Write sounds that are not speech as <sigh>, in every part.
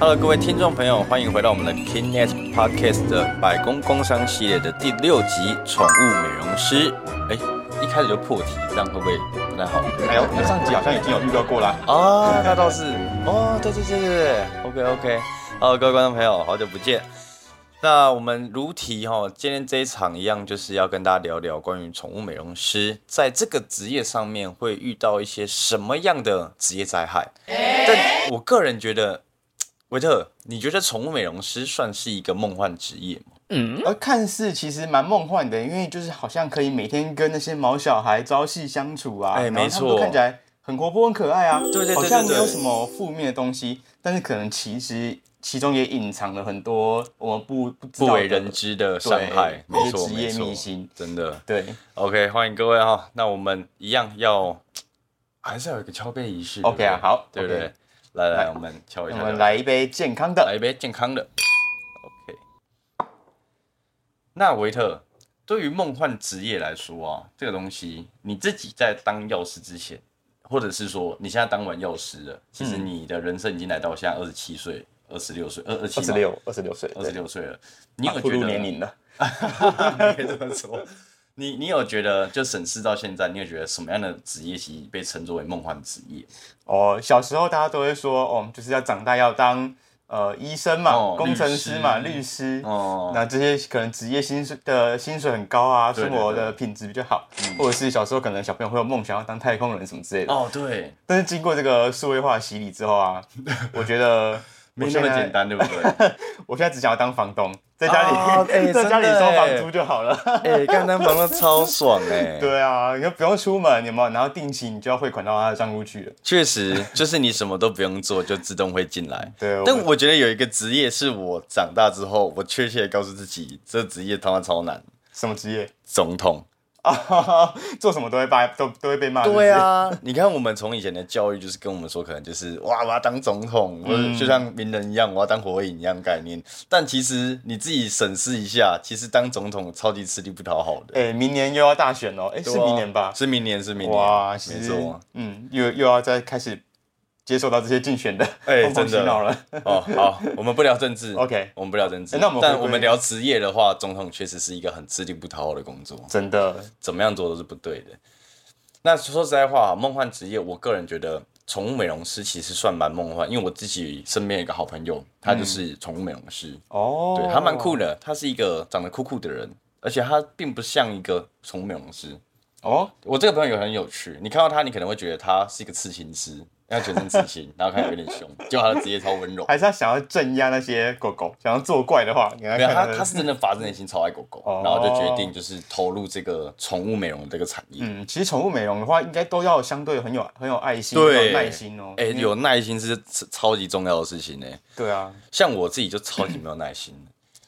Hello，各位听众朋友，欢迎回到我们的 Kingnet Podcast 的百工工商系列的第六集《宠物美容师》。哎，一开始就破题，这样会不会不太好？哎呦，那上集好像已经有预告过啦。啊，那倒是。哦，对对对对对，OK OK。Hello，各位观众朋友，好久不见。那我们如题哈，今天这一场一样，就是要跟大家聊聊关于宠物美容师在这个职业上面会遇到一些什么样的职业灾害。但我个人觉得，维特，你觉得宠物美容师算是一个梦幻职业吗？嗯，而看似其实蛮梦幻的，因为就是好像可以每天跟那些毛小孩朝夕相处啊，哎，没错，看起来很活泼、很可爱啊，对对对，好像没有什么负面的东西，但是可能其实。其中也隐藏了很多我们不不为人知的伤害，没错，职业秘辛，真的。对，OK，欢迎各位哈。那我们一样要，还是要有一个敲杯仪式。OK 啊，好，对不对？来来，我们敲一下。我们来一杯健康的，来一杯健康的。OK。那维特，对于梦幻职业来说啊，这个东西，你自己在当药师之前，或者是说你现在当完药师了，其实你的人生已经来到现在二十七岁。二十六岁，二二七，二十六，二十六岁，二十六岁了。你有觉得年龄了？<laughs> 可以这么说。你你有觉得，就审视到现在，你有觉得什么样的职业其实被称作为梦幻职业？哦，小时候大家都会说，哦，就是要长大要当呃医生嘛，工程师嘛，律师。哦，那这些可能职业薪水的薪水很高啊，生活的品质比较好，或者是小时候可能小朋友会有梦想要当太空人什么之类的。哦，对。但是经过这个数位化洗礼之后啊，<laughs> 我觉得。没那么简单，对不对？<laughs> 我现在只想要当房东，在家里，<laughs> 在家里收房租就好了。哎，刚当房东超爽哎！<laughs> 对啊，你就不用出门，有没有？然后定期你就要汇款到他的账户去了。确实，就是你什么都不用做，就自动会进来。对。但我觉得有一个职业是我长大之后，我确切的告诉自己，这职业他妈超难。什么职业？总统。啊，<laughs> 做什么都会被 <laughs> 都都会被骂。对啊，<laughs> 你看我们从以前的教育就是跟我们说，可能就是哇，我要当总统，或者就像名人一样，我要当火影一样概念。但其实你自己审视一下，其实当总统超级吃力不讨好的。哎，明年又要大选哦，哎，是明年吧？是明年，是明年。哇，没错。嗯，又又要再开始。接受到这些竞选的，<laughs> 哎，真的了哦。好，我们不聊政治，<laughs> OK，我们不聊政治。那我们但我们聊职业的话，总统确实是一个很吃力不讨好的工作，真的，怎么样做都是不对的。那说实在话，梦幻职业，我个人觉得宠物美容师其实算蛮梦幻，因为我自己身边有一个好朋友，他就是宠物美容师哦，对他蛮酷的，他是一个长得酷酷的人，而且他并不像一个宠物美容师哦。我这个朋友也很有趣，你看到他，你可能会觉得他是一个刺青师。要全身自信，<laughs> 然后看起来有点凶，结果他的职业超温柔。还是他想要镇压那些狗狗，想要作怪的话，没有他，他是真的发自内心超爱狗狗，然后就决定就是投入这个宠物美容这个产业。嗯，其实宠物美容的话，应该都要相对很有很有爱心、有耐心哦。哎，有耐心是超级重要的事情呢。对啊，像我自己就超级没有耐心。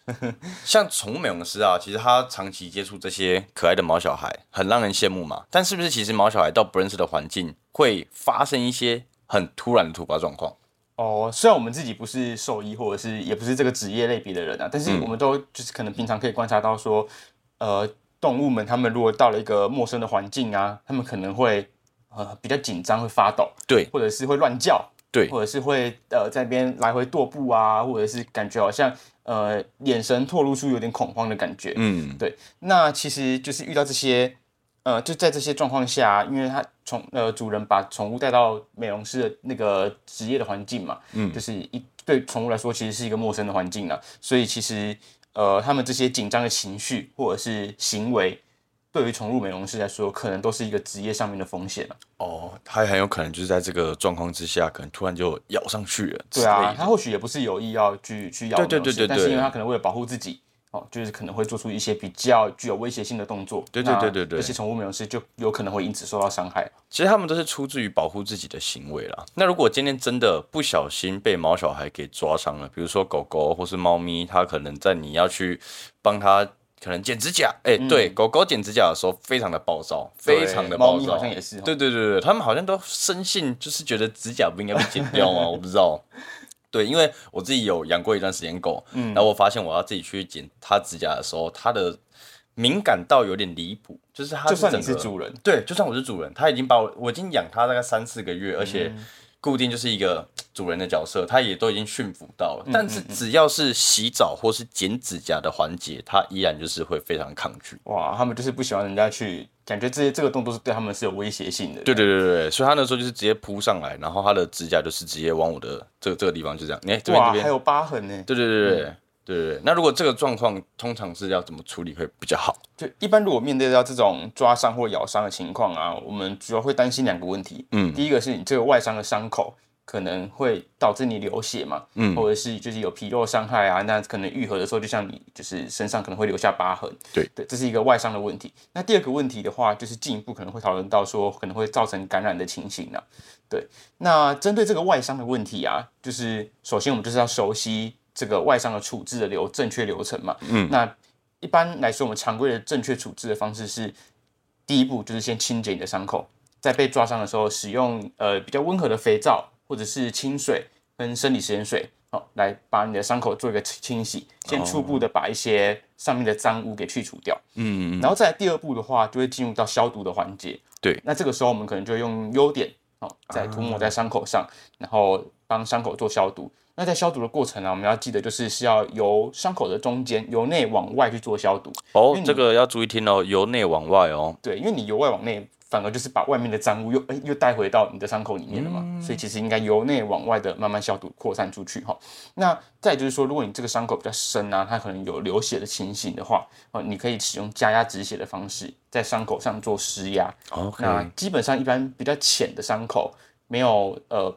<laughs> 像宠物美容师啊，其实他长期接触这些可爱的毛小孩，很让人羡慕嘛。但是不是其实毛小孩到不认识的环境，会发生一些？很突然的突发状况。哦，虽然我们自己不是兽医，或者是也不是这个职业类别的人啊，但是我们都就是可能平常可以观察到说，呃，动物们他们如果到了一个陌生的环境啊，他们可能会呃比较紧张，会发抖，对，或者是会乱叫，对，或者是会呃在边来回踱步啊，或者是感觉好像呃眼神透露出有点恐慌的感觉，嗯，对，那其实就是遇到这些。呃，就在这些状况下，因为他宠呃主人把宠物带到美容师的那个职业的环境嘛，嗯，就是一对宠物来说，其实是一个陌生的环境了，所以其实呃他们这些紧张的情绪或者是行为，对于宠物美容师来说，可能都是一个职业上面的风险了。哦，他很有可能就是在这个状况之下，可能突然就咬上去了。对啊，他或许也不是有意要去去咬，对对对对，但是因为他可能为了保护自己。哦，就是可能会做出一些比较具有威胁性的动作。对对对对对，这些宠物美容师就有可能会因此受到伤害。其实他们都是出自于保护自己的行为啦。那如果今天真的不小心被毛小孩给抓伤了，比如说狗狗或是猫咪，它可能在你要去帮它可能剪指甲，哎，对，狗狗剪指甲的时候非常的暴躁，非常的暴躁，好像也是。对对对对，他们好像都深信就是觉得指甲不应该被剪掉吗？<laughs> 我不知道。对，因为我自己有养过一段时间狗，嗯然后我发现我要自己去剪它指甲的时候，它的敏感到有点离谱，就是它就算你是主人，对，就算我是主人，它已经把我我已经养它大概三四个月，而且固定就是一个主人的角色，它也都已经驯服到了。但是只要是洗澡或是剪指甲的环节，它依然就是会非常抗拒。哇，他们就是不喜欢人家去，感觉这些这个动作是对他们是有威胁性的。对对对对对，所以他那时候就是直接扑上来，然后他的指甲就是直接往我的这个这个地方就这样。你看这边这边还有疤痕呢。对对对对。对对，那如果这个状况通常是要怎么处理会比较好？就一般如果面对到这种抓伤或咬伤的情况啊，我们主要会担心两个问题。嗯，第一个是你这个外伤的伤口可能会导致你流血嘛，嗯，或者是就是有皮肉伤害啊，那可能愈合的时候就像你就是身上可能会留下疤痕。对对，这是一个外伤的问题。那第二个问题的话，就是进一步可能会讨论到说可能会造成感染的情形呢。对，那针对这个外伤的问题啊，就是首先我们就是要熟悉。这个外伤的处置的流正确流程嘛，嗯，那一般来说，我们常规的正确处置的方式是，第一步就是先清洁你的伤口，在被抓伤的时候，使用呃比较温和的肥皂或者是清水跟生理食盐水，好，来把你的伤口做一个清洗，先初步的把一些上面的脏污给去除掉，嗯，然后再第二步的话，就会进入到消毒的环节，对，那这个时候我们可能就用优点，好，再涂抹在伤口上，然后帮伤口做消毒。那在消毒的过程呢，我们要记得就是是要由伤口的中间由内往外去做消毒哦，这个要注意听哦，由内往外哦。对，因为你由外往内，反而就是把外面的脏污又哎又带回到你的伤口里面了嘛，所以其实应该由内往外的慢慢消毒扩散出去哈。那再就是说，如果你这个伤口比较深啊，它可能有流血的情形的话，哦，你可以使用加压止血的方式在伤口上做施压。那基本上一般比较浅的伤口没有呃。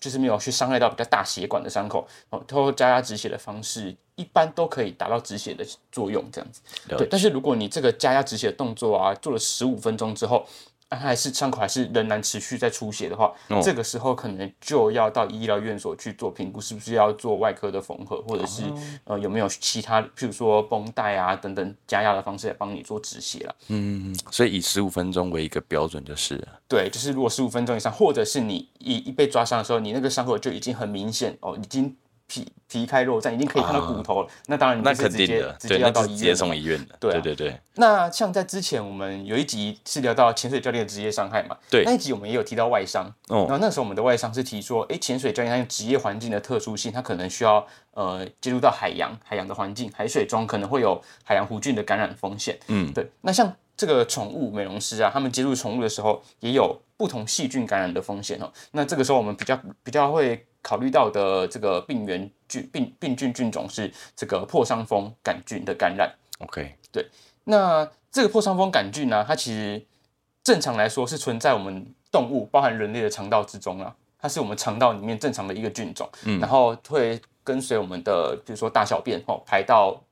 就是没有去伤害到比较大血管的伤口，哦，通过加压止血的方式，一般都可以达到止血的作用，这样子。对，但是如果你这个加压止血的动作啊，做了十五分钟之后，还是伤口还是仍然持续在出血的话，这个时候可能就要到医疗院所去做评估，是不是要做外科的缝合，或者是呃有没有其他，譬如说绷带啊等等加压的方式来帮你做止血了。嗯，所以以十五分钟为一个标准就是。对，就是如果十五分钟以上，或者是你一一被抓伤的时候，你那个伤口就已经很明显哦，已经。皮皮开肉绽，已经可以看到骨头了。那当然，那是直接，直接要到医院直接送医院的。对对对。那像在之前，我们有一集是聊到潜水教练的职业伤害嘛？对。那一集我们也有提到外伤。哦。然后那时候我们的外伤是提说，哎，潜水教练他职业环境的特殊性，他可能需要呃接触到海洋，海洋的环境，海水中可能会有海洋弧菌的感染风险。嗯，对。那像这个宠物美容师啊，他们接触宠物的时候，也有不同细菌感染的风险哦。那这个时候我们比较比较会。考虑到的这个病原菌病病菌菌种是这个破伤风杆菌的感染。OK，对，那这个破伤风杆菌呢，它其实正常来说是存在我们动物，包含人类的肠道之中啊，它是我们肠道里面正常的一个菌种，嗯，然后会跟随我们的，比如说大小便哦，排到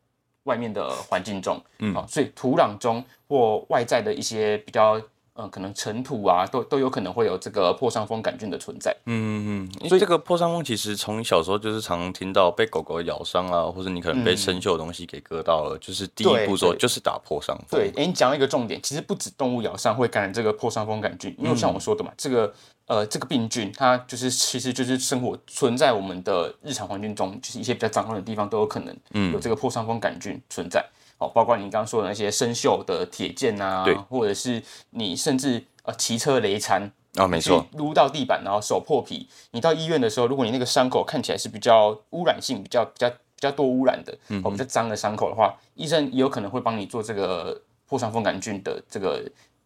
外面的环境中，嗯，啊，所以土壤中或外在的一些比较。嗯，可能尘土啊，都都有可能会有这个破伤风杆菌的存在。嗯嗯，所以这个破伤风其实从小时候就是常听到被狗狗咬伤啊，或者你可能被生锈的东西给割到了，就是第一步骤就是打破伤风。对，哎，你讲一个重点，其实不止动物咬伤会感染这个破伤风杆菌，因为像我说的嘛，这个呃这个病菌它就是其实就是生活存在我们的日常环境中，就是一些比较脏乱的地方都有可能有这个破伤风杆菌存在。哦，包括你刚刚说的那些生锈的铁件啊，或者是你甚至呃骑车雷残啊，没错，撸到地板然后手破皮，你到医院的时候，如果你那个伤口看起来是比较污染性比较比较比较多污染的，哦比较脏的伤口的话，医生也有可能会帮你做这个破伤风杆菌的这个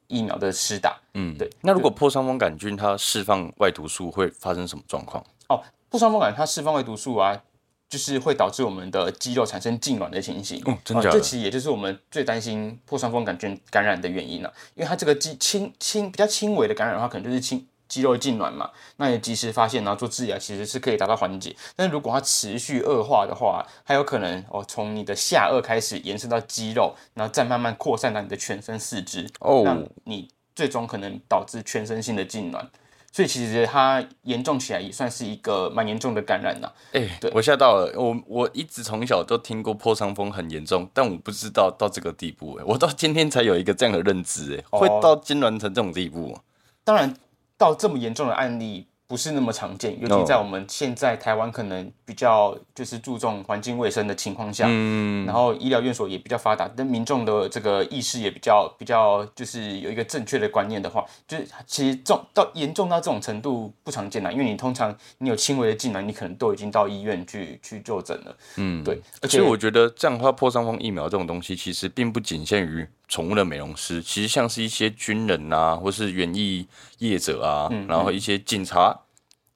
疫苗的施打。嗯，对。那如果破伤风杆菌它释放外毒素会发生什么状况？哦，破伤风杆它释放外毒素啊。就是会导致我们的肌肉产生痉挛的情形，哦，真的，这其实也就是我们最担心破伤风杆菌感染的原因了。因为它这个肌轻轻比较轻微的感染的话，可能就是轻肌肉痉挛嘛。那你及时发现，然后做治疗，其实是可以达到缓解。但是如果它持续恶化的话，还有可能哦，从你的下颚开始延伸到肌肉，然后再慢慢扩散到你的全身四肢，哦，那你最终可能导致全身性的痉挛。所以其实它严重起来也算是一个蛮严重的感染呐。哎，对我吓到了，我我一直从小都听过破伤风很严重，但我不知道到这个地步。哎，我到今天才有一个这样的认知，哎，会到痉挛成这种地步。当然，到这么严重的案例不是那么常见，尤其在我们现在台湾可能比较就是注重环境卫生的情况下，嗯，然后医疗院所也比较发达，但民众的这个意识也比较比较就是有一个正确的观念的话，就是其实重到严重到这种程度不常见啦，因为你通常你有轻微的痉挛，你可能都已经到医院去去就诊了，嗯，对。而且我觉得这样的话，破伤风疫苗这种东西其实并不仅限于宠物的美容师，其实像是一些军人啊，或是园艺业者啊，然后一些警察。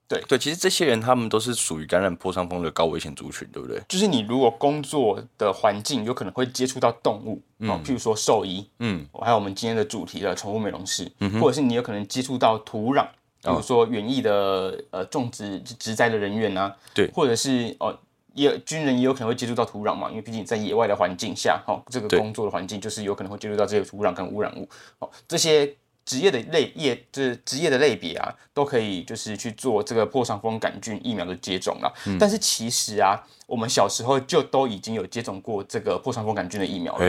对对，其实这些人他们都是属于感染破伤风的高危险族群，对不对？就是你如果工作的环境有可能会接触到动物，嗯，譬如说兽医，嗯，还有我们今天的主题的宠物美容师，嗯，或者是你有可能接触到土壤，比如说园艺的呃种植植栽的人员啊，对，或者是哦也军人也有可能会接触到土壤嘛，因为毕竟在野外的环境下，哈，这个工作的环境就是有可能会接触到这些土壤跟污染物，哦，这些。职业的类业就是职业的类别啊，都可以就是去做这个破伤风杆菌疫苗的接种了。但是其实啊，我们小时候就都已经有接种过这个破伤风杆菌的疫苗了。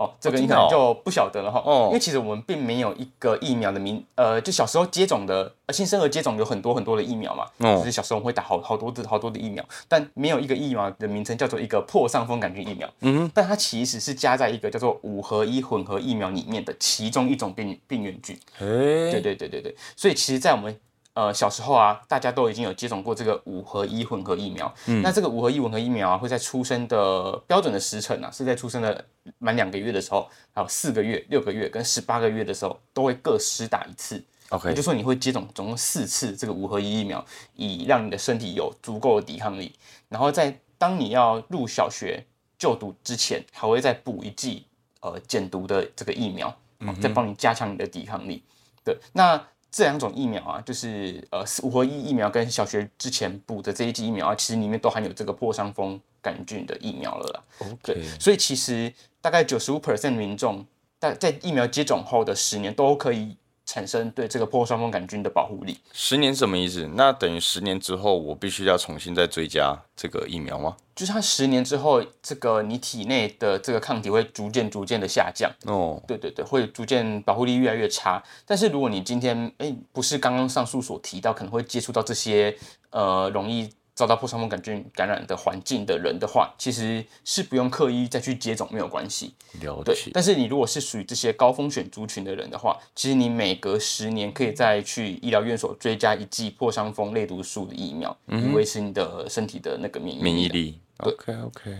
哦，这个你可能就不晓得了哈。哦，因为其实我们并没有一个疫苗的名，呃，就小时候接种的，呃，新生儿接种有很多很多的疫苗嘛。哦。就是小时候会打好好多的好多的疫苗，但没有一个疫苗的名称叫做一个破伤风杆菌疫苗。嗯哼。但它其实是加在一个叫做五合一混合疫苗里面的其中一种病病原菌。哎。对对对对对，所以其实，在我们。呃，小时候啊，大家都已经有接种过这个五合一混合疫苗。嗯，那这个五合一混合疫苗啊，会在出生的标准的时辰啊，是在出生的满两个月的时候，还有四个月、六个月跟十八个月的时候，都会各施打一次。OK，也就说你会接种总共四次这个五合一疫苗，以让你的身体有足够的抵抗力。然后在当你要入小学就读之前，还会再补一剂呃减毒的这个疫苗，再帮你加强你的抵抗力。对，那。这两种疫苗啊，就是呃五合一疫苗跟小学之前补的这一剂疫苗啊，其实里面都含有这个破伤风杆菌的疫苗了啦。OK，所以其实大概九十五 percent 民众在在疫苗接种后的十年都可以。产生对这个破伤风杆菌的保护力，十年什么意思？那等于十年之后，我必须要重新再追加这个疫苗吗？就是它十年之后，这个你体内的这个抗体会逐渐逐渐的下降。哦，对对对，会逐渐保护力越来越差。但是如果你今天哎不是刚刚上述所提到可能会接触到这些呃容易。遭到破伤风杆菌感染的环境的人的话，其实是不用刻意再去接种，没有关系。了解。但是你如果是属于这些高风险族群的人的话，其实你每隔十年可以再去医疗院所追加一剂破伤风类毒素的疫苗，以维持你的身体的那个免疫免疫力。OK OK，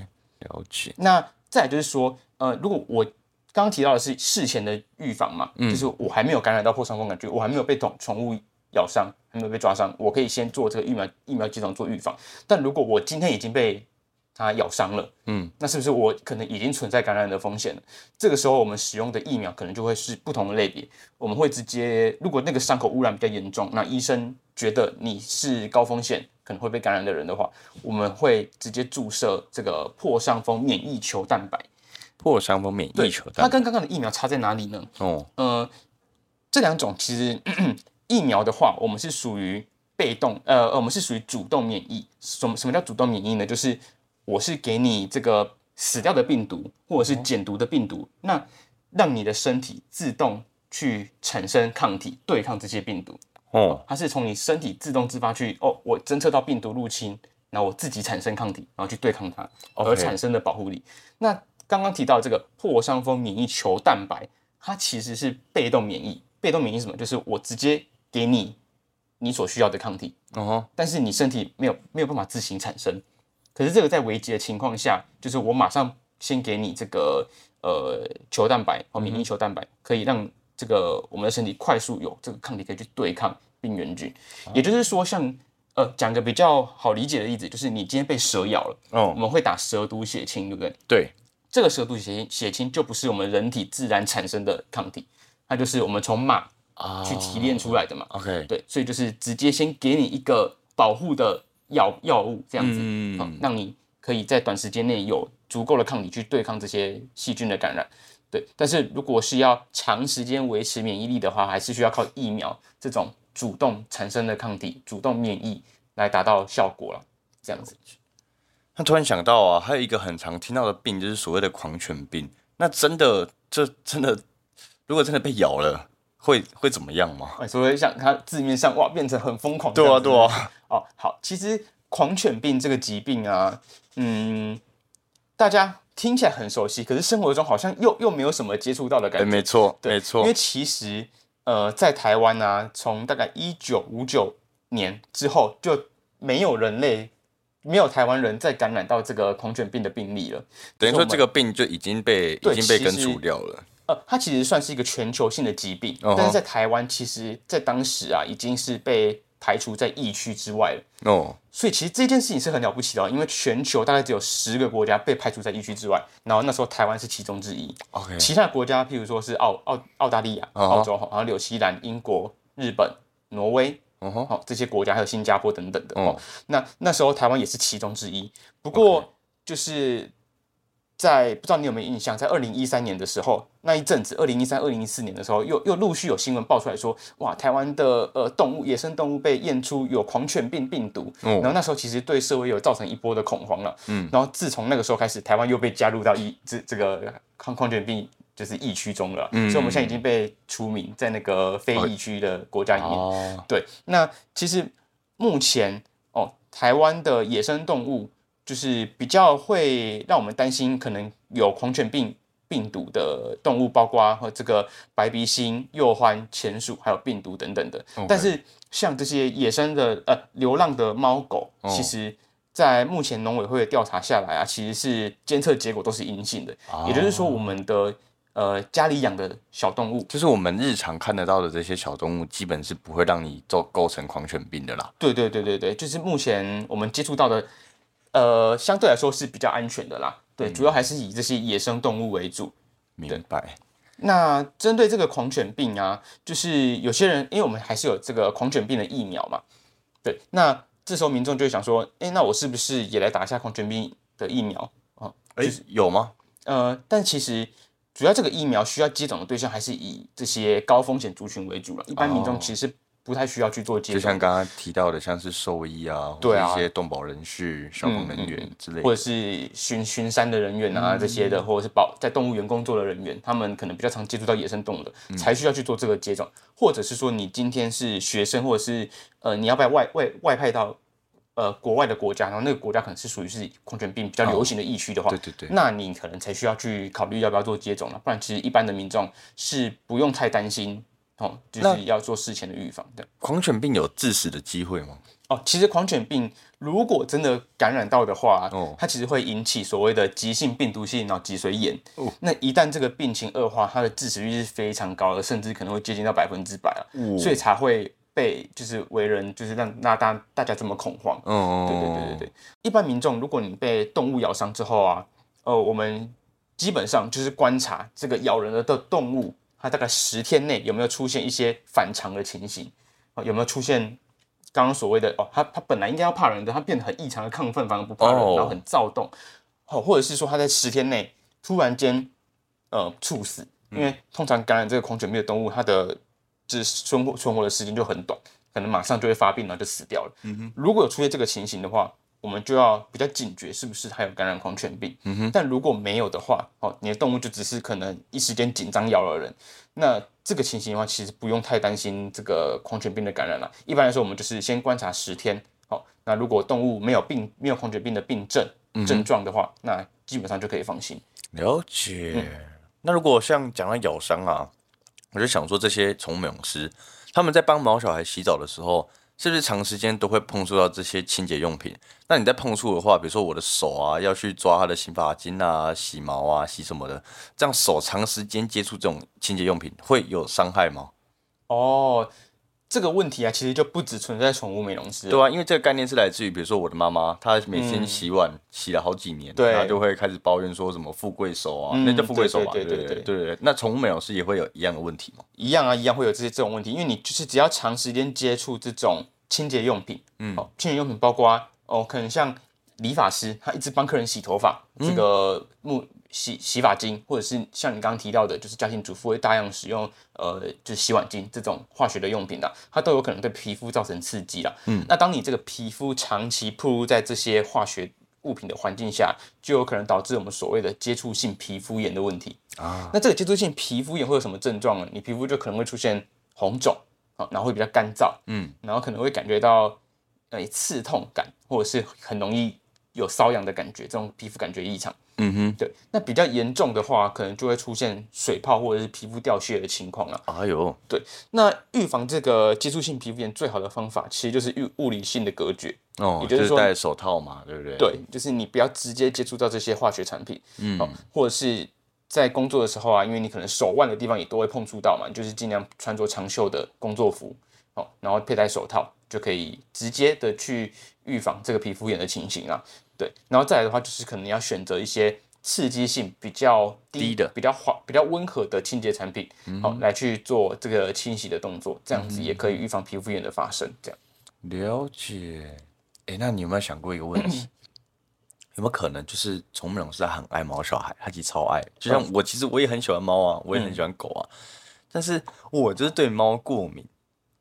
了解。那再就是说，呃，如果我刚刚提到的是事前的预防嘛，就是我还没有感染到破伤风杆菌，我还没有被宠宠物。咬伤还没有被抓伤，我可以先做这个疫苗疫苗接种做预防。但如果我今天已经被它咬伤了，嗯，那是不是我可能已经存在感染的风险了？这个时候我们使用的疫苗可能就会是不同的类别。我们会直接，如果那个伤口污染比较严重，那医生觉得你是高风险可能会被感染的人的话，我们会直接注射这个破伤风免疫球蛋白。破伤风免疫球蛋白，它跟刚刚的疫苗差在哪里呢？哦，呃，这两种其实。疫苗的话，我们是属于被动，呃，我们是属于主动免疫。什么什么叫主动免疫呢？就是我是给你这个死掉的病毒或者是减毒的病毒，那让你的身体自动去产生抗体对抗这些病毒。哦，它是从你身体自动自发去，哦，我侦测到病毒入侵，然后我自己产生抗体，然后去对抗它而产生的保护力。那刚刚提到这个破伤风免疫球蛋白，它其实是被动免疫。被动免疫什么？就是我直接给你你所需要的抗体，哦，但是你身体没有没有办法自行产生。可是这个在危急的情况下，就是我马上先给你这个呃球蛋白和免疫球蛋白，可以让这个我们的身体快速有这个抗体可以去对抗病原菌。也就是说，像呃讲个比较好理解的例子，就是你今天被蛇咬了，哦，我们会打蛇毒血清，对不对？对，这个蛇毒血清血清就不是我们人体自然产生的抗体，它就是我们从马。去提炼出来的嘛，OK，对，所以就是直接先给你一个保护的药药物，这样子，嗯，让你可以在短时间内有足够的抗体去对抗这些细菌的感染，对。但是如果是要长时间维持免疫力的话，还是需要靠疫苗这种主动产生的抗体、主动免疫来达到效果了，这样子。那突然想到啊，还有一个很常听到的病，就是所谓的狂犬病。那真的，这真的，如果真的被咬了。会会怎么样吗？所以像它字面上哇，变成很疯狂。对啊，对啊。哦，好，其实狂犬病这个疾病啊，嗯，大家听起来很熟悉，可是生活中好像又又没有什么接触到的感觉。没错，没错。因为其实呃，在台湾呢，从大概一九五九年之后，就没有人类。没有台湾人再感染到这个狂犬病的病例了，等于说这个病就已经被已经被根除掉了。呃，它其实算是一个全球性的疾病，但是在台湾，其实在当时啊，已经是被排除在疫区之外了。哦，所以其实这件事情是很了不起的，因为全球大概只有十个国家被排除在疫区之外，然后那时候台湾是其中之一。OK，其他国家譬如说是澳澳澳大利亚、澳洲，然后纽西兰、英国、日本、挪威。哦好，这些国家还有新加坡等等的哦。那那时候台湾也是其中之一。不过就是在不知道你有没有印象，在二零一三年的时候，那一阵子，二零一三、二零一四年的时候，又又陆续有新闻爆出来说，哇，台湾的呃动物、野生动物被验出有狂犬病病毒。然后那时候其实对社会有造成一波的恐慌了。嗯。然后自从那个时候开始，台湾又被加入到疫这这个狂狂犬病。就是疫区中了，所以我们现在已经被除名在那个非疫区的国家里面。哦对，那其实目前哦，台湾的野生动物就是比较会让我们担心，可能有狂犬病病毒的动物，包括和这个白鼻星、鼬獾、田鼠，还有病毒等等的。但是像这些野生的呃流浪的猫狗，其实在目前农委会的调查下来啊，其实是监测结果都是阴性的，也就是说我们的。呃，家里养的小动物，就是我们日常看得到的这些小动物，基本是不会让你做构成狂犬病的啦。对对对对对，就是目前我们接触到的，呃，相对来说是比较安全的啦。对，主要还是以这些野生动物为主。明白。那针对这个狂犬病啊，就是有些人，因为我们还是有这个狂犬病的疫苗嘛。对，那这时候民众就会想说，哎，那我是不是也来打一下狂犬病的疫苗啊？哎，有吗？呃，但其实。主要这个疫苗需要接种的对象还是以这些高风险族群为主了，一般民众其实不太需要去做接种。就像刚刚提到的，像是兽医啊，对啊，一些动保人士、消防人员之类，或者是巡巡山的人员啊这些的，或者是保在动物园工作的人员，他们可能比较常接触到野生动物的，才需要去做这个接种。或者是说，你今天是学生，或者是呃，你要不要外外外派到？呃，国外的国家，然后那个国家可能是属于是狂犬病比较流行的疫区的话，对对对，那你可能才需要去考虑要不要做接种了，不然其实一般的民众是不用太担心哦，就是要做事前的预防的。狂犬病有致死的机会吗？哦，其实狂犬病如果真的感染到的话，哦，它其实会引起所谓的急性病毒性脑脊髓炎。哦，那一旦这个病情恶化，它的致死率是非常高的，甚至可能会接近到百分之百啊，所以才会。被就是为人就是让那大大家这么恐慌，嗯，对对对对对。一般民众，如果你被动物咬伤之后啊，呃，我们基本上就是观察这个咬人的的动物，它大概十天内有没有出现一些反常的情形？啊？有没有出现刚刚所谓的哦，它它本来应该要怕人的，它变得很异常的亢奋，反而不怕人，然后很躁动，哦，或者是说它在十天内突然间呃猝死，因为通常感染这个狂犬病的动物，它的就是存活存活的时间就很短，可能马上就会发病，然后就死掉了。嗯哼，如果有出现这个情形的话，我们就要比较警觉，是不是还有感染狂犬病？嗯哼，但如果没有的话，哦，你的动物就只是可能一时间紧张咬了人，那这个情形的话，其实不用太担心这个狂犬病的感染了。一般来说，我们就是先观察十天，好，那如果动物没有病，没有狂犬病的病症症状的话，那基本上就可以放心。了解。那如果像讲到咬伤啊？我就想说，这些宠物美容师他们在帮毛小孩洗澡的时候，是不是长时间都会碰触到这些清洁用品？那你在碰触的话，比如说我的手啊，要去抓它的洗发精啊、洗毛啊、洗什么的，这样手长时间接触这种清洁用品，会有伤害吗？哦。这个问题啊，其实就不只存在宠物美容师，对啊，因为这个概念是来自于，比如说我的妈妈，她每天洗碗洗了好几年，对，她就会开始抱怨说什么富贵手啊，那叫富贵手嘛，对对对对。那宠物美容师也会有一样的问题吗？一样啊，一样会有这些这种问题，因为你就是只要长时间接触这种清洁用品，嗯，哦，清洁用品包括哦，可能像理发师，他一直帮客人洗头发，这个木。洗洗发精，或者是像你刚刚提到的，就是家庭主妇会大量使用，呃，就是洗碗精这种化学的用品的，它都有可能对皮肤造成刺激啦。嗯，那当你这个皮肤长期暴露在这些化学物品的环境下，就有可能导致我们所谓的接触性皮肤炎的问题啊。那这个接触性皮肤炎会有什么症状呢？你皮肤就可能会出现红肿啊，然后会比较干燥，嗯，然后可能会感觉到呃刺痛感，或者是很容易有瘙痒的感觉，这种皮肤感觉异常。嗯哼，对，那比较严重的话，可能就会出现水泡或者是皮肤掉屑的情况了。哎呦，对，那预防这个接触性皮肤炎最好的方法，其实就是物物理性的隔绝。哦，也就是说戴手套嘛，对不对？对，就是你不要直接接触到这些化学产品。嗯，或者是在工作的时候啊，因为你可能手腕的地方也都会碰触到嘛，就是尽量穿着长袖的工作服，哦，然后佩戴手套，就可以直接的去预防这个皮肤炎的情形啊。对，然后再来的话，就是可能要选择一些刺激性比较低的、比较缓、比较温和的清洁产品，好来去做这个清洗的动作，这样子也可以预防皮肤炎的发生。这样了解。哎，那你有没有想过一个问题？<coughs> 有没有可能就是宠物美容师很爱猫小孩，他其实超爱，就像我，其实我也很喜欢猫啊，我也很喜欢狗啊，但是我就是对猫过敏。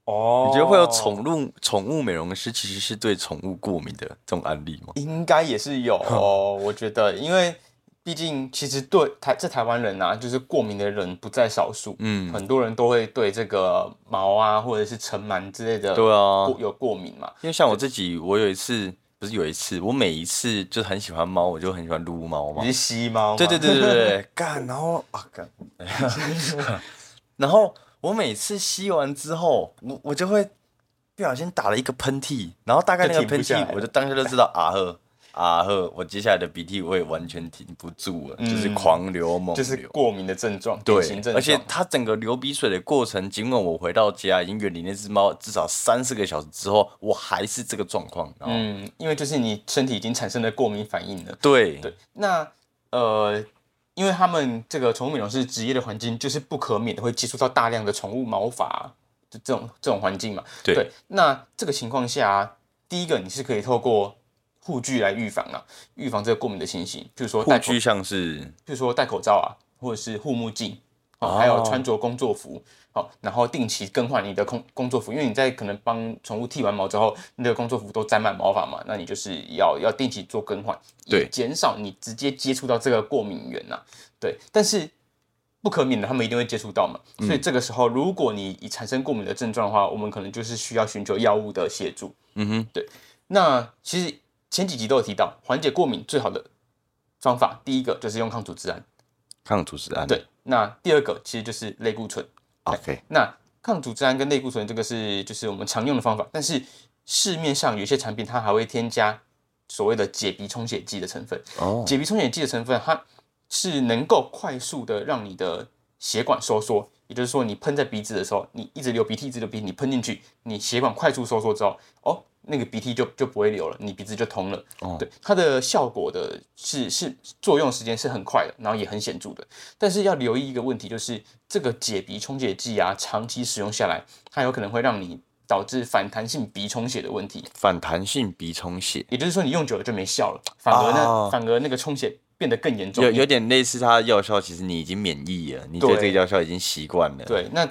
哦，你觉得会有宠物宠物美容师其实是对宠物过敏的这种案例吗？应该也是有哦，我觉得，因为毕竟其实对台在台湾人啊，就是过敏的人不在少数，嗯，很多人都会对这个毛啊或者是尘螨之类的，对啊，有过敏嘛。因为像我自己，我有一次不是有一次，我每一次就很喜欢猫，我就很喜欢撸猫嘛，你是吸猫？对对对对对，干，然后啊干，然后。<laughs> 我每次吸完之后，我我就会不小心打了一个喷嚏，然后大概那个喷嚏，我就当下就知道 <laughs> 啊呵啊呵，我接下来的鼻涕我也完全停不住了，就是狂流猛流，就是过敏的症状，对，而且它整个流鼻水的过程，尽管我回到家已经远离那只猫至少三四个小时之后，我还是这个状况。嗯，因为就是你身体已经产生了过敏反应了。对对，那呃。因为他们这个宠物美容师职业的环境，就是不可免的会接触到大量的宠物毛发的这种这种环境嘛。对。那这个情况下，第一个你是可以透过护具来预防啊，预防这个过敏的情形。比如说护具像是，比如说戴口罩啊，或者是护目镜，哦，还有穿着工作服。好，然后定期更换你的工工作服，因为你在可能帮宠物剃完毛之后，你的工作服都沾满毛发嘛，那你就是要要定期做更换，对，减少你直接接触到这个过敏源呐，对，但是不可免的，他们一定会接触到嘛，所以这个时候，如果你已产生过敏的症状的话，我们可能就是需要寻求药物的协助，嗯哼，对，那其实前几集都有提到，缓解过敏最好的方法，第一个就是用抗组织胺，抗组织胺，对，那第二个其实就是类固醇。OK，那抗组织胺跟类固醇这个是就是我们常用的方法，但是市面上有些产品它还会添加所谓的解鼻充血剂的成分。哦，解鼻充血剂的成分，它是能够快速的让你的血管收缩，也就是说你喷在鼻子的时候，你一直流鼻涕，一直流鼻涕，你喷进去，你血管快速收缩之后，哦。那个鼻涕就就不会流了，你鼻子就通了。哦，对，它的效果的是是作用时间是很快的，然后也很显著的。但是要留意一个问题，就是这个解鼻充血剂啊，长期使用下来，它有可能会让你导致反弹性鼻充血的问题。反弹性鼻充血，也就是说你用久了就没效了，反而呢，反而那个充血变得更严重。有有点类似它的药效，其实你已经免疫了，你对这个药效已经习惯了。对，那。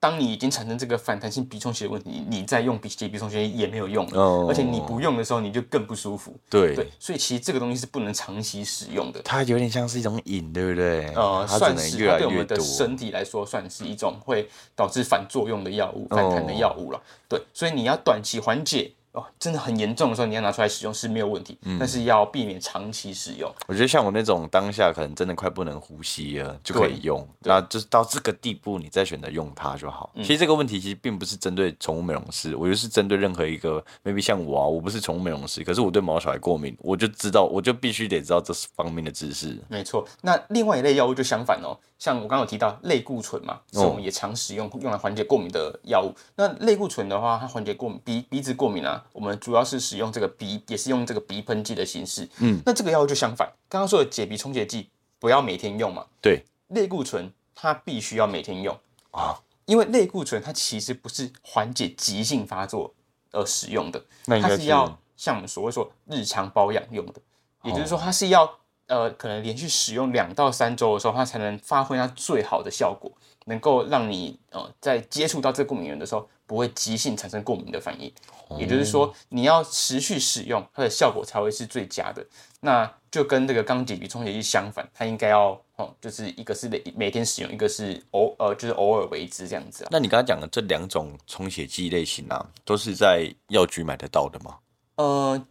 当你已经产生这个反弹性鼻充血的问题，你再用鼻解鼻充血也没有用了，而且你不用的时候你就更不舒服。对对，所以其实这个东西是不能长期使用的。它有点像是一种瘾，对不对？呃，算是对我们的身体来说算是一种会导致反作用的药物、反弹的药物了。对，所以你要短期缓解。哦，真的很严重的时候，你要拿出来使用是没有问题，但是要避免长期使用。我觉得像我那种当下可能真的快不能呼吸了，就可以用。那就是到这个地步，你再选择用它就好。其实这个问题其实并不是针对宠物美容师，我觉得是针对任何一个 maybe 像我啊，我不是宠物美容师，可是我对毛小孩过敏，我就知道，我就必须得知道这方面的知识。没错，那另外一类药物就相反哦。像我刚刚有提到类固醇嘛，是我们也常使用用来缓解过敏的药物。那类固醇的话，它缓解过敏鼻鼻子过敏啊，我们主要是使用这个鼻，也是用这个鼻喷剂的形式。嗯，那这个药物就相反，刚刚说的解鼻充血剂不要每天用嘛。对，类固醇它必须要每天用啊，因为类固醇它其实不是缓解急性发作而使用的，它是要像我们所谓说日常保养用的，也就是说它是要。呃，可能连续使用两到三周的时候，它才能发挥它最好的效果。能够让你呃在接触到这个过敏源的时候，不会急性产生过敏的反应。也就是说，你要持续使用，它的效果才会是最佳的。那就跟这个刚解鼻冲血剂相反，它应该要哦，就是一个是每每天使用，一个是偶呃就是偶尔为之这样子啊。那你刚刚讲的这两种冲血剂类型啊，都是在药局买得到的吗？呃，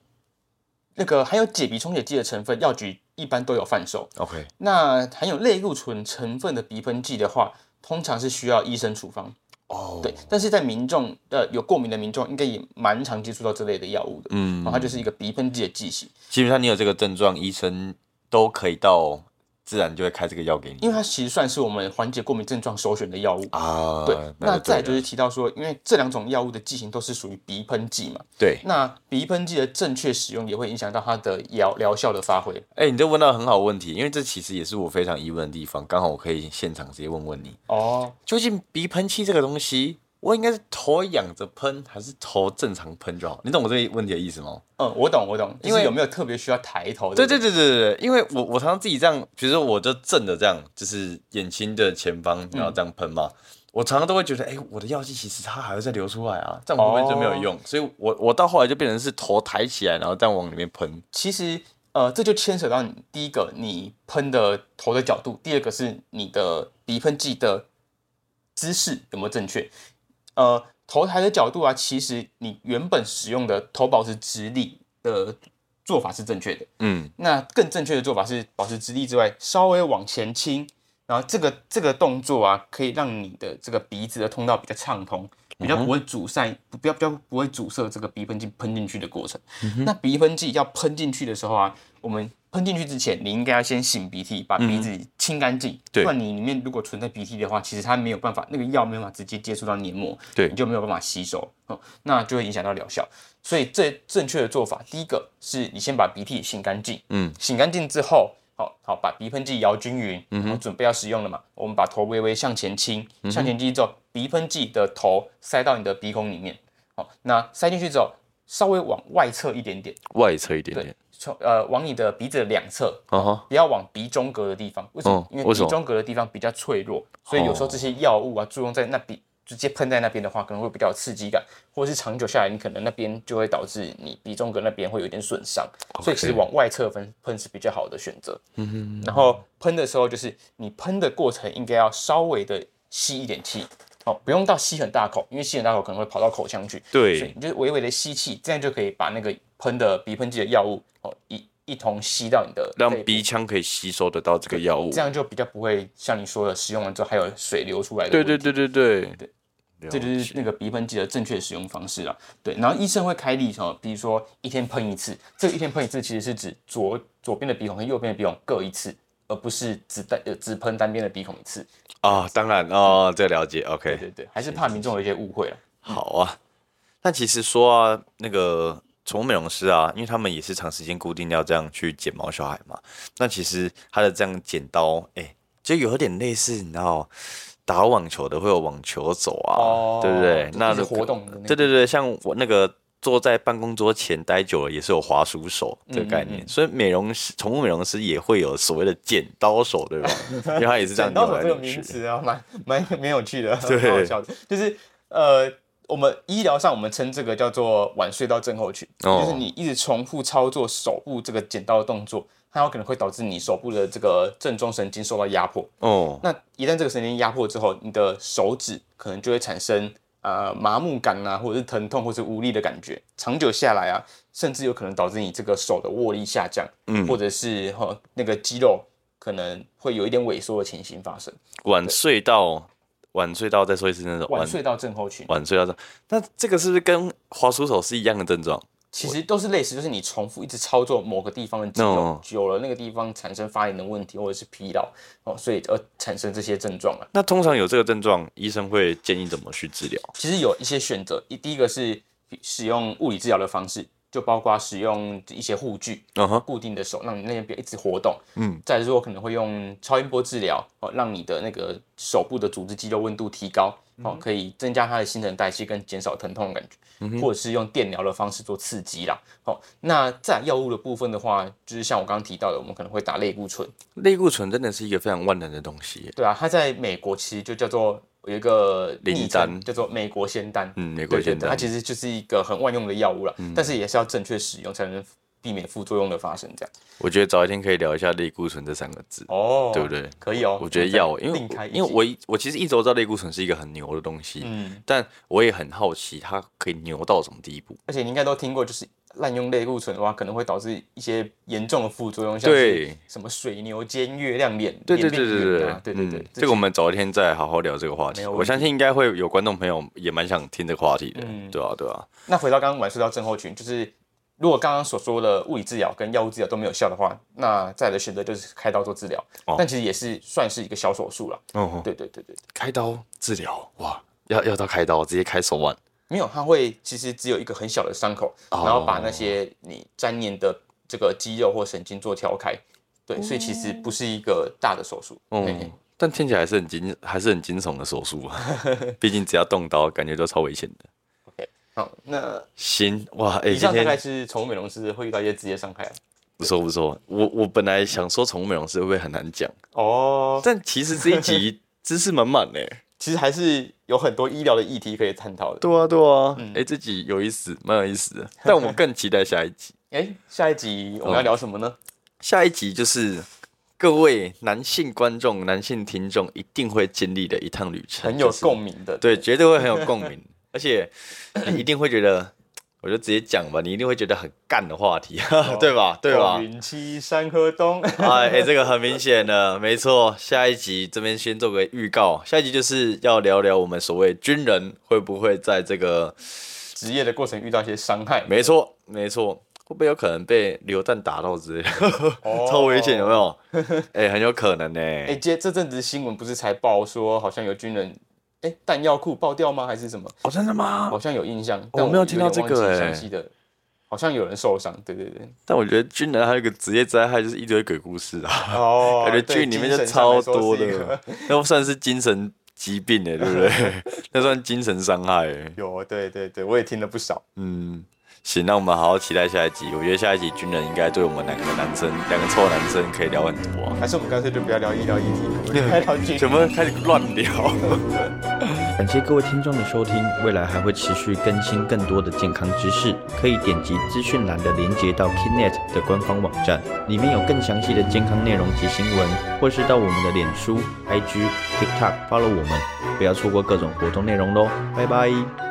那个含有解鼻冲血剂的成分，药局一般都有贩售。OK，那含有类固醇成分的鼻喷剂的话，通常是需要医生处方。哦，对，但是在民众呃有过敏的民众，应该也蛮常接触到这类的药物的。嗯，然后它就是一个鼻喷剂的剂型。基本上你有这个症状，医生都可以到。自然就会开这个药给你，因为它其实算是我们缓解过敏症状首选的药物啊。对，那再就是提到说，因为这两种药物的剂型都是属于鼻喷剂嘛。对，那鼻喷剂的正确使用也会影响到它的疗疗效的发挥。哎，你这问到很好问题，因为这其实也是我非常疑问的地方，刚好我可以现场直接问问你哦。究竟鼻喷器这个东西？我应该是头仰着喷，还是头正常喷就好？你懂我这个问题的意思吗？嗯，我懂，我懂。因为有没有特别需要抬头？对对对对对，因为我我常常自己这样，比如说我就正的这样，就是眼睛的前方，然后这样喷嘛。我常常都会觉得，哎，我的药剂其实它还会再流出来啊，这样会不会就没有用？所以我我到后来就变成是头抬起来，然后再往里面喷。其实，呃，这就牵扯到你第一个，你喷的头的角度；第二个是你的鼻喷剂的姿势有没有正确。呃，头抬的角度啊，其实你原本使用的头保持直立的做法是正确的。嗯，那更正确的做法是保持直立之外，稍微往前倾，然后这个这个动作啊，可以让你的这个鼻子的通道比较畅通，比较不会阻塞，不比较比较不会阻塞这个鼻喷剂喷进去的过程。那鼻喷剂要喷进去的时候啊，我们。喷进去之前，你应该要先擤鼻涕，把鼻子清干净。不然你里面如果存在鼻涕的话，其实它没有办法，那个药没有办法直接接触到黏膜，对你就没有办法吸收，那就会影响到疗效。所以最正确的做法，第一个是你先把鼻涕擤干净。嗯，擤干净之后，好好把鼻喷剂摇均匀，然后准备要使用了嘛。我们把头微微向前倾，向前倾之后，鼻喷剂的头塞到你的鼻孔里面。好，那塞进去之后，稍微往外侧一点点，外侧一点点。从呃往你的鼻子的两侧，不要往鼻中隔的地方。为什么？因为鼻中隔的地方比较脆弱，所以有时候这些药物啊作用在那鼻，直接喷在那边的话，可能会比较有刺激感，或者是长久下来，你可能那边就会导致你鼻中隔那边会有点损伤。所以其实往外侧喷喷是比较好的选择。嗯哼然后喷的时候，就是你喷的过程应该要稍微的吸一点气。哦，不用到吸很大口，因为吸很大口可能会跑到口腔去。对，你就微微的吸气，这样就可以把那个喷的鼻喷剂的药物哦一一同吸到你的，让鼻腔可以吸收得到这个药物，这样就比较不会像你说的，使用完之后还有水流出来的。对对对对对对，这就是那个鼻喷剂的正确使用方式了。对，然后医生会开立哦，比如说一天喷一次，这个一天喷一次其实是指左左边的鼻孔和右边的鼻孔各一次，而不是只单呃只喷单边的鼻孔一次。啊，当然哦，这了解，OK，对对，还是怕民众有一些误会了。好啊，那其实说啊，那个宠物美容师啊，因为他们也是长时间固定要这样去剪毛小孩嘛，那其实他的这样剪刀，哎，就有点类似，你知道，打网球的会有网球走啊，对不对？那活动，对对对，像我那个。坐在办公桌前待久了也是有滑鼠手这个概念，所以美容师、宠物美容师也会有所谓的剪刀手，对吧？<laughs> 因为他也是这样。剪刀手这个名词啊，蛮蛮蛮有趣的，对，好笑的。<laughs> 就是呃，我们医疗上我们称这个叫做晚睡到症候群，就是你一直重复操作手部这个剪刀的动作，它有可能会导致你手部的这个正中神经受到压迫。哦，那一旦这个神经压迫之后，你的手指可能就会产生。呃，麻木感啊，或者是疼痛，或者是无力的感觉，长久下来啊，甚至有可能导致你这个手的握力下降，嗯，或者是哈那个肌肉可能会有一点萎缩的情形发生。晚睡到晚睡到再说一次那种晚睡到症候群，晚睡到症，那这个是不是跟滑鼠手是一样的症状？其实都是类似，就是你重复一直操作某个地方的肌肉，久了那个地方产生发炎的问题，或者是疲劳哦，所以而产生这些症状了。那通常有这个症状，医生会建议怎么去治疗？其实有一些选择，一第一个是使用物理治疗的方式，就包括使用一些护具，固定的手，让你那边一直活动。嗯，再说可能会用超音波治疗，哦，让你的那个手部的组织肌肉温度提高，哦，可以增加它的新陈代谢跟减少疼痛的感觉，或者是用电疗的方式做刺激啦。哦，那在药物的部分的话，就是像我刚刚提到的，我们可能会打类固醇。类固醇真的是一个非常万能的东西。对啊，它在美国其实就叫做。有一个昵称叫做“美国仙丹”，嗯，美国仙丹，它其实就是一个很万用的药物了，但是也是要正确使用才能避免副作用的发生。这样，我觉得早一天可以聊一下类固醇这三个字哦，对不对？可以哦，我觉得要，因为因为我我其实一直都知道类固醇是一个很牛的东西，嗯，但我也很好奇它可以牛到什么地步。而且你应该都听过，就是。滥用类固醇的话，可能会导致一些严重的副作用，像是什么水牛肩、月亮脸、对对对对对对对对。这个我们早一天再好好聊这个话题。我相信应该会有观众朋友也蛮想听这个话题的，对啊对啊。那回到刚刚晚睡到症候群，就是如果刚刚所说的物理治疗跟药物治疗都没有效的话，那再来的选择就是开刀做治疗。哦但其实也是算是一个小手术了。哦，对对对对，开刀治疗哇，要要到开刀直接开手腕。没有，它会其实只有一个很小的伤口，然后把那些你粘连的这个肌肉或神经做挑开，对，所以其实不是一个大的手术。嗯，但听起来还是很惊，还是很惊悚的手术啊！<laughs> 毕竟只要动刀，感觉都超危险的。那行哇，哎，以上大概是宠物美容师会遇到一些职业伤害。不错不错，我我本来想说宠物美容师会不会很难讲哦，但其实这一集 <laughs> 知识满满呢。其实还是有很多医疗的议题可以探讨的。对啊，对啊，哎，这集有意思，蛮有意思的。但我更期待下一集。<laughs> 哎，下一集我们要聊什么呢？下一集就是各位男性观众、男性听众一定会经历的一趟旅程，很有共鸣的。对，绝对会很有共鸣，而且你一定会觉得。<clears throat> 我就直接讲吧，你一定会觉得很干的话题，<laughs> 对吧？对吧？云栖山河东，<laughs> 哎哎，这个很明显的，没错。下一集这边先做个预告，下一集就是要聊聊我们所谓军人会不会在这个职业的过程遇到一些伤害？没错，没错，会不会有可能被榴弹打到之类的？<laughs> 超危险，有没有？哎，很有可能呢。哎，这这阵子新闻不是才报说，好像有军人。哎，弹药库爆掉吗？还是什么？哦，真的吗？好像有印象，我没有听到这个哎。详细的，好像有人受伤。对对对。但我觉得军人还有一个职业灾害，就是一堆鬼故事啊。哦。感觉剧里面就超多的，那算是精神疾病哎，对不对？<laughs> 那算精神伤害。有，对对对，我也听了不少。嗯。行，那我们好好期待下一集。我觉得下一集军人应该对我们两个男生，两个臭男生可以聊很多。还是我们干脆就不要聊医疗议题，开聊军，全部开始乱聊。<laughs> 感谢各位听众的收听，未来还会持续更新更多的健康知识，可以点击资讯栏的连接到 Kinet 的官方网站，里面有更详细的健康内容及新闻，或是到我们的脸书、IG、TikTok follow 我们，不要错过各种活动内容喽。拜拜。